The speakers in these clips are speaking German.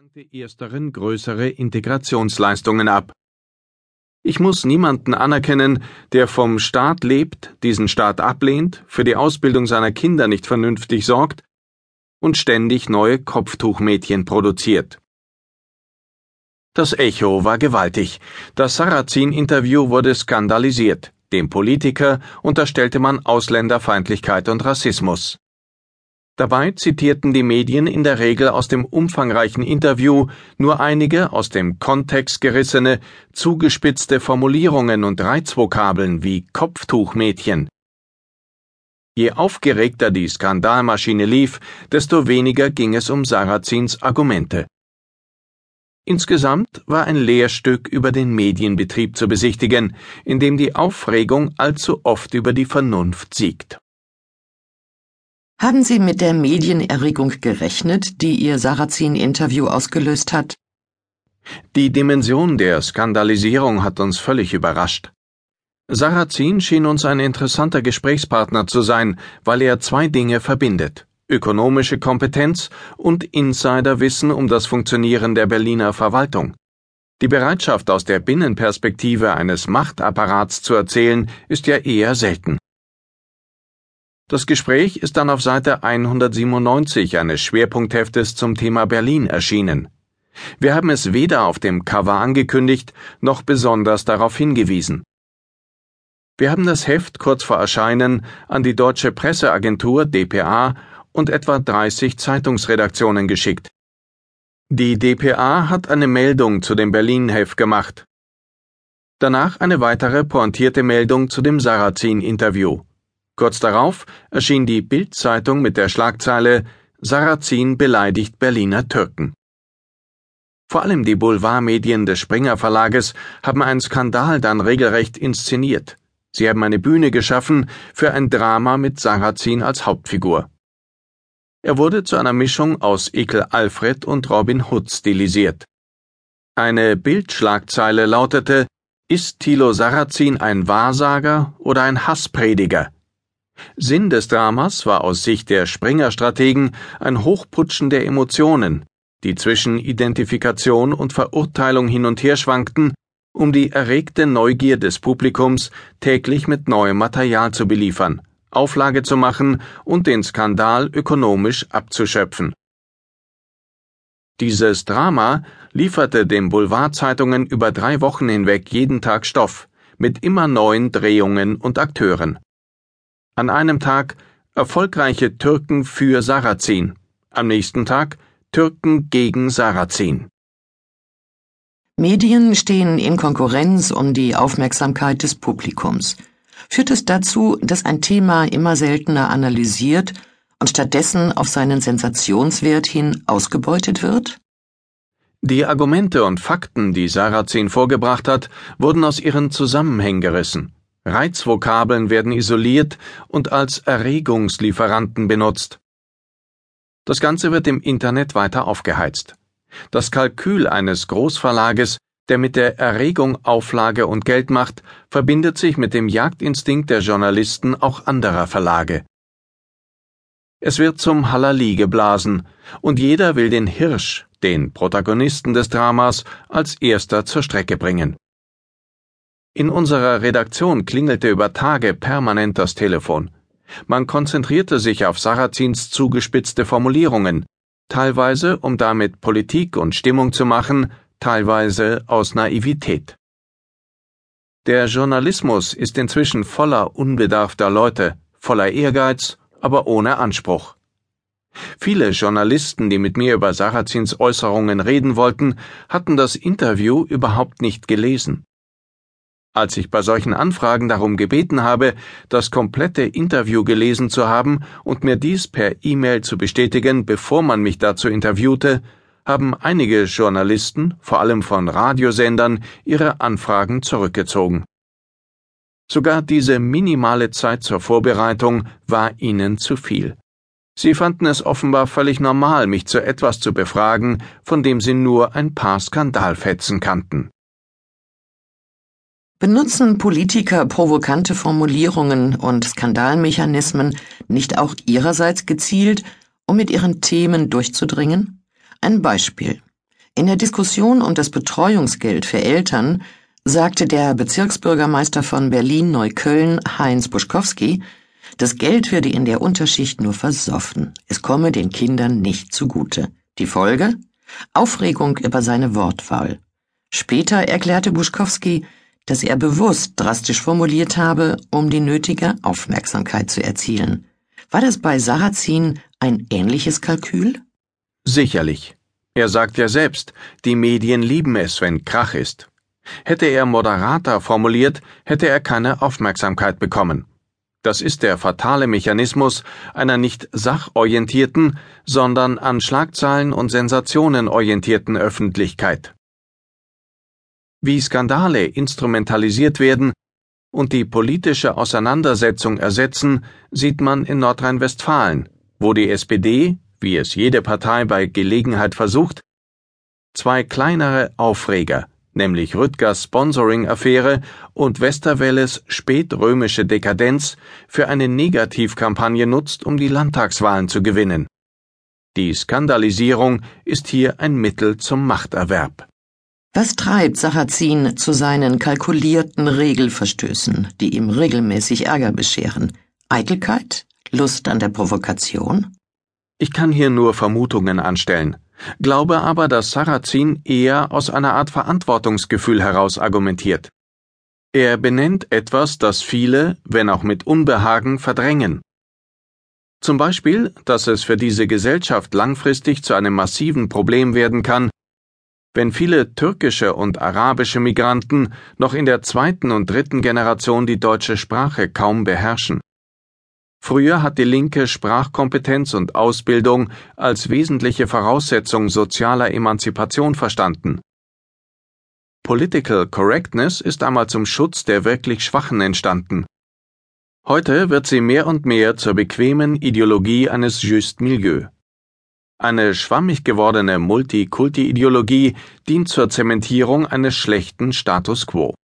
verlangte ersteren größere Integrationsleistungen ab. Ich muss niemanden anerkennen, der vom Staat lebt, diesen Staat ablehnt, für die Ausbildung seiner Kinder nicht vernünftig sorgt und ständig neue Kopftuchmädchen produziert. Das Echo war gewaltig. Das Sarrazin-Interview wurde skandalisiert. Dem Politiker unterstellte man Ausländerfeindlichkeit und Rassismus. Dabei zitierten die Medien in der Regel aus dem umfangreichen Interview nur einige aus dem Kontext gerissene, zugespitzte Formulierungen und Reizvokabeln wie Kopftuchmädchen. Je aufgeregter die Skandalmaschine lief, desto weniger ging es um Sarrazins Argumente. Insgesamt war ein Lehrstück über den Medienbetrieb zu besichtigen, in dem die Aufregung allzu oft über die Vernunft siegt. Haben Sie mit der Medienerregung gerechnet, die Ihr Sarrazin-Interview ausgelöst hat? Die Dimension der Skandalisierung hat uns völlig überrascht. Sarrazin schien uns ein interessanter Gesprächspartner zu sein, weil er zwei Dinge verbindet ökonomische Kompetenz und Insiderwissen um das Funktionieren der Berliner Verwaltung. Die Bereitschaft aus der Binnenperspektive eines Machtapparats zu erzählen, ist ja eher selten. Das Gespräch ist dann auf Seite 197 eines Schwerpunktheftes zum Thema Berlin erschienen. Wir haben es weder auf dem Cover angekündigt, noch besonders darauf hingewiesen. Wir haben das Heft kurz vor Erscheinen an die Deutsche Presseagentur dpa und etwa 30 Zeitungsredaktionen geschickt. Die dpa hat eine Meldung zu dem Berlin-Heft gemacht. Danach eine weitere pointierte Meldung zu dem Sarrazin-Interview. Kurz darauf erschien die Bild-Zeitung mit der Schlagzeile Sarrazin beleidigt Berliner Türken. Vor allem die Boulevardmedien des Springer Verlages haben einen Skandal dann regelrecht inszeniert. Sie haben eine Bühne geschaffen für ein Drama mit Sarrazin als Hauptfigur. Er wurde zu einer Mischung aus Ekel Alfred und Robin Hood stilisiert. Eine Bildschlagzeile lautete Ist Thilo Sarrazin ein Wahrsager oder ein Hassprediger? Sinn des Dramas war aus Sicht der Springer-Strategen ein Hochputschen der Emotionen, die zwischen Identifikation und Verurteilung hin und her schwankten, um die erregte Neugier des Publikums täglich mit neuem Material zu beliefern, Auflage zu machen und den Skandal ökonomisch abzuschöpfen. Dieses Drama lieferte den Boulevardzeitungen über drei Wochen hinweg jeden Tag Stoff, mit immer neuen Drehungen und Akteuren. An einem Tag erfolgreiche Türken für Sarrazin, am nächsten Tag Türken gegen Sarrazin. Medien stehen in Konkurrenz um die Aufmerksamkeit des Publikums. Führt es dazu, dass ein Thema immer seltener analysiert und stattdessen auf seinen Sensationswert hin ausgebeutet wird? Die Argumente und Fakten, die Sarrazin vorgebracht hat, wurden aus ihren Zusammenhängen gerissen. Reizvokabeln werden isoliert und als Erregungslieferanten benutzt. Das Ganze wird im Internet weiter aufgeheizt. Das Kalkül eines Großverlages, der mit der Erregung Auflage und Geld macht, verbindet sich mit dem Jagdinstinkt der Journalisten auch anderer Verlage. Es wird zum Halali geblasen, und jeder will den Hirsch, den Protagonisten des Dramas, als erster zur Strecke bringen. In unserer Redaktion klingelte über Tage permanent das Telefon. Man konzentrierte sich auf Sarrazins zugespitzte Formulierungen, teilweise um damit Politik und Stimmung zu machen, teilweise aus Naivität. Der Journalismus ist inzwischen voller unbedarfter Leute, voller Ehrgeiz, aber ohne Anspruch. Viele Journalisten, die mit mir über Sarrazins Äußerungen reden wollten, hatten das Interview überhaupt nicht gelesen. Als ich bei solchen Anfragen darum gebeten habe, das komplette Interview gelesen zu haben und mir dies per E-Mail zu bestätigen, bevor man mich dazu interviewte, haben einige Journalisten, vor allem von Radiosendern, ihre Anfragen zurückgezogen. Sogar diese minimale Zeit zur Vorbereitung war ihnen zu viel. Sie fanden es offenbar völlig normal, mich zu etwas zu befragen, von dem sie nur ein paar Skandalfetzen kannten. Benutzen Politiker provokante Formulierungen und Skandalmechanismen nicht auch ihrerseits gezielt, um mit ihren Themen durchzudringen? Ein Beispiel. In der Diskussion um das Betreuungsgeld für Eltern sagte der Bezirksbürgermeister von Berlin-Neukölln, Heinz Buschkowski, das Geld werde in der Unterschicht nur versoffen. Es komme den Kindern nicht zugute. Die Folge? Aufregung über seine Wortwahl. Später erklärte Buschkowski, dass er bewusst drastisch formuliert habe, um die nötige Aufmerksamkeit zu erzielen. War das bei Sarrazin ein ähnliches Kalkül? Sicherlich. Er sagt ja selbst, die Medien lieben es, wenn Krach ist. Hätte er moderater formuliert, hätte er keine Aufmerksamkeit bekommen. Das ist der fatale Mechanismus einer nicht sachorientierten, sondern an Schlagzeilen und Sensationen orientierten Öffentlichkeit. Wie Skandale instrumentalisiert werden und die politische Auseinandersetzung ersetzen, sieht man in Nordrhein-Westfalen, wo die SPD, wie es jede Partei bei Gelegenheit versucht, zwei kleinere Aufreger nämlich Rüdgers Sponsoring-Affäre und Westerwelles spätrömische Dekadenz, für eine Negativkampagne nutzt, um die Landtagswahlen zu gewinnen. Die Skandalisierung ist hier ein Mittel zum Machterwerb. Was treibt Sarrazin zu seinen kalkulierten Regelverstößen, die ihm regelmäßig Ärger bescheren? Eitelkeit? Lust an der Provokation? Ich kann hier nur Vermutungen anstellen glaube aber, dass Sarrazin eher aus einer Art Verantwortungsgefühl heraus argumentiert. Er benennt etwas, das viele, wenn auch mit Unbehagen, verdrängen. Zum Beispiel, dass es für diese Gesellschaft langfristig zu einem massiven Problem werden kann, wenn viele türkische und arabische Migranten noch in der zweiten und dritten Generation die deutsche Sprache kaum beherrschen. Früher hat die Linke Sprachkompetenz und Ausbildung als wesentliche Voraussetzung sozialer Emanzipation verstanden. Political Correctness ist einmal zum Schutz der wirklich Schwachen entstanden. Heute wird sie mehr und mehr zur bequemen Ideologie eines Just Milieu. Eine schwammig gewordene Multikulti-Ideologie dient zur Zementierung eines schlechten Status quo.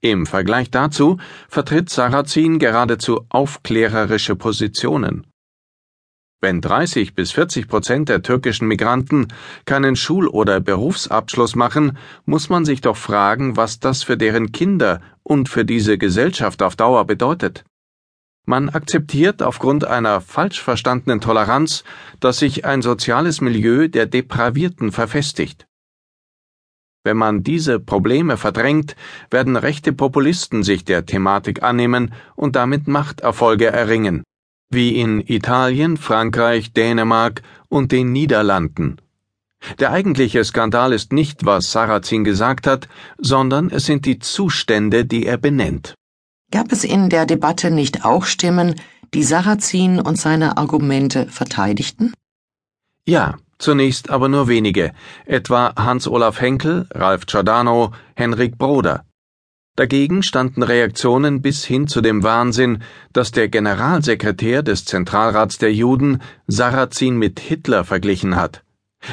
Im Vergleich dazu vertritt Sarrazin geradezu aufklärerische Positionen. Wenn 30 bis 40 Prozent der türkischen Migranten keinen Schul- oder Berufsabschluss machen, muss man sich doch fragen, was das für deren Kinder und für diese Gesellschaft auf Dauer bedeutet. Man akzeptiert aufgrund einer falsch verstandenen Toleranz, dass sich ein soziales Milieu der Depravierten verfestigt. Wenn man diese Probleme verdrängt, werden rechte Populisten sich der Thematik annehmen und damit Machterfolge erringen, wie in Italien, Frankreich, Dänemark und den Niederlanden. Der eigentliche Skandal ist nicht, was Sarrazin gesagt hat, sondern es sind die Zustände, die er benennt. Gab es in der Debatte nicht auch Stimmen, die Sarrazin und seine Argumente verteidigten? Ja, Zunächst aber nur wenige, etwa Hans-Olaf Henkel, Ralf Giordano, Henrik Broder. Dagegen standen Reaktionen bis hin zu dem Wahnsinn, dass der Generalsekretär des Zentralrats der Juden Sarrazin mit Hitler verglichen hat.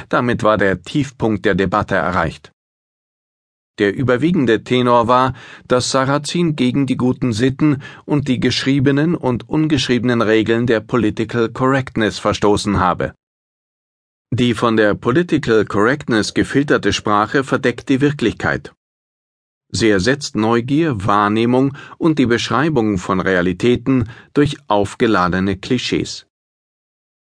Damit war der Tiefpunkt der Debatte erreicht. Der überwiegende Tenor war, dass Sarrazin gegen die guten Sitten und die geschriebenen und ungeschriebenen Regeln der Political Correctness verstoßen habe. Die von der Political Correctness gefilterte Sprache verdeckt die Wirklichkeit. Sie ersetzt Neugier, Wahrnehmung und die Beschreibung von Realitäten durch aufgeladene Klischees.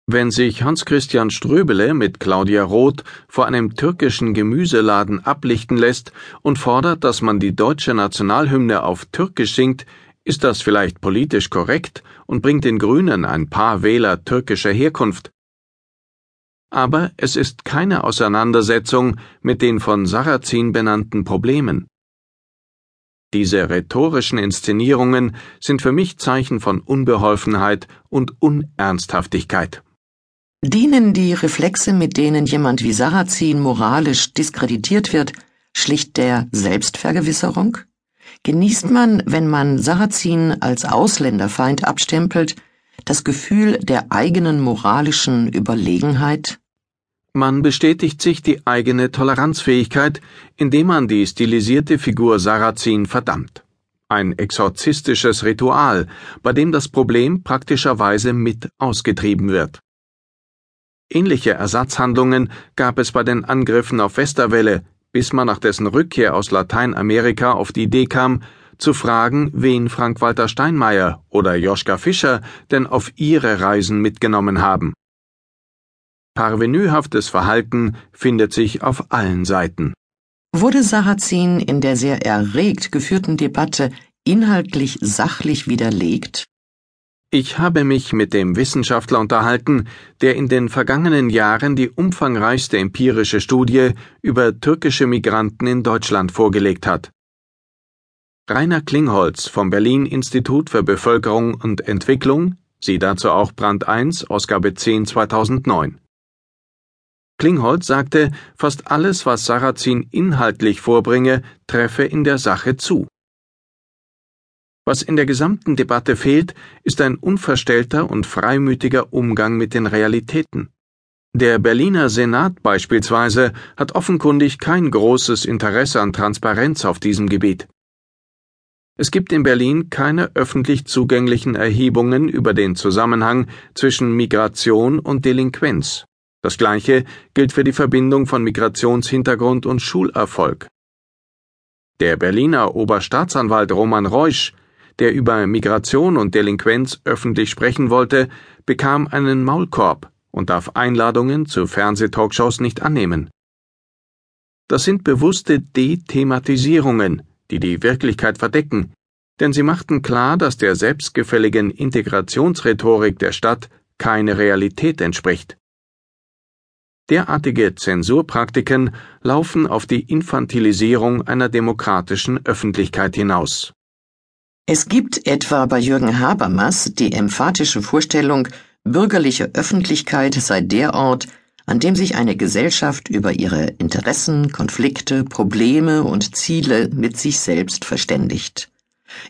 Wenn sich Hans-Christian Ströbele mit Claudia Roth vor einem türkischen Gemüseladen ablichten lässt und fordert, dass man die deutsche Nationalhymne auf Türkisch singt, ist das vielleicht politisch korrekt und bringt den Grünen ein paar Wähler türkischer Herkunft, aber es ist keine Auseinandersetzung mit den von Sarrazin benannten Problemen. Diese rhetorischen Inszenierungen sind für mich Zeichen von Unbeholfenheit und Unernsthaftigkeit. Dienen die Reflexe, mit denen jemand wie Sarrazin moralisch diskreditiert wird, schlicht der Selbstvergewisserung? Genießt man, wenn man Sarrazin als Ausländerfeind abstempelt, das Gefühl der eigenen moralischen Überlegenheit? Man bestätigt sich die eigene Toleranzfähigkeit, indem man die stilisierte Figur Sarrazin verdammt. Ein exorzistisches Ritual, bei dem das Problem praktischerweise mit ausgetrieben wird. Ähnliche Ersatzhandlungen gab es bei den Angriffen auf Westerwelle, bis man nach dessen Rückkehr aus Lateinamerika auf die Idee kam, zu fragen, wen Frank-Walter Steinmeier oder Joschka Fischer denn auf ihre Reisen mitgenommen haben. Parvenühaftes Verhalten findet sich auf allen Seiten. Wurde Sarrazin in der sehr erregt geführten Debatte inhaltlich sachlich widerlegt? Ich habe mich mit dem Wissenschaftler unterhalten, der in den vergangenen Jahren die umfangreichste empirische Studie über türkische Migranten in Deutschland vorgelegt hat. Rainer Klingholz vom Berlin Institut für Bevölkerung und Entwicklung, sieh dazu auch Brand 1, Ausgabe 10 2009. Klingholz sagte, fast alles, was Sarrazin inhaltlich vorbringe, treffe in der Sache zu. Was in der gesamten Debatte fehlt, ist ein unverstellter und freimütiger Umgang mit den Realitäten. Der Berliner Senat beispielsweise hat offenkundig kein großes Interesse an Transparenz auf diesem Gebiet. Es gibt in Berlin keine öffentlich zugänglichen Erhebungen über den Zusammenhang zwischen Migration und Delinquenz. Das gleiche gilt für die Verbindung von Migrationshintergrund und Schulerfolg. Der Berliner Oberstaatsanwalt Roman Reusch der über Migration und Delinquenz öffentlich sprechen wollte, bekam einen Maulkorb und darf Einladungen zu Fernsehtalkshows nicht annehmen. Das sind bewusste Dethematisierungen, die die Wirklichkeit verdecken, denn sie machten klar, dass der selbstgefälligen Integrationsrhetorik der Stadt keine Realität entspricht. Derartige Zensurpraktiken laufen auf die Infantilisierung einer demokratischen Öffentlichkeit hinaus. Es gibt etwa bei Jürgen Habermas die emphatische Vorstellung, bürgerliche Öffentlichkeit sei der Ort, an dem sich eine Gesellschaft über ihre Interessen, Konflikte, Probleme und Ziele mit sich selbst verständigt.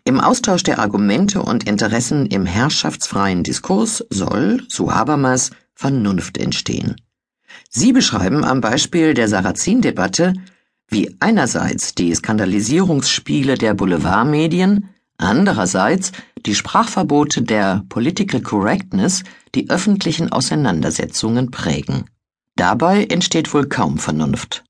Im Austausch der Argumente und Interessen im herrschaftsfreien Diskurs soll, so Habermas, Vernunft entstehen. Sie beschreiben am Beispiel der Sarrazin-Debatte, wie einerseits die Skandalisierungsspiele der Boulevardmedien, Andererseits die Sprachverbote der Political Correctness die öffentlichen Auseinandersetzungen prägen. Dabei entsteht wohl kaum Vernunft.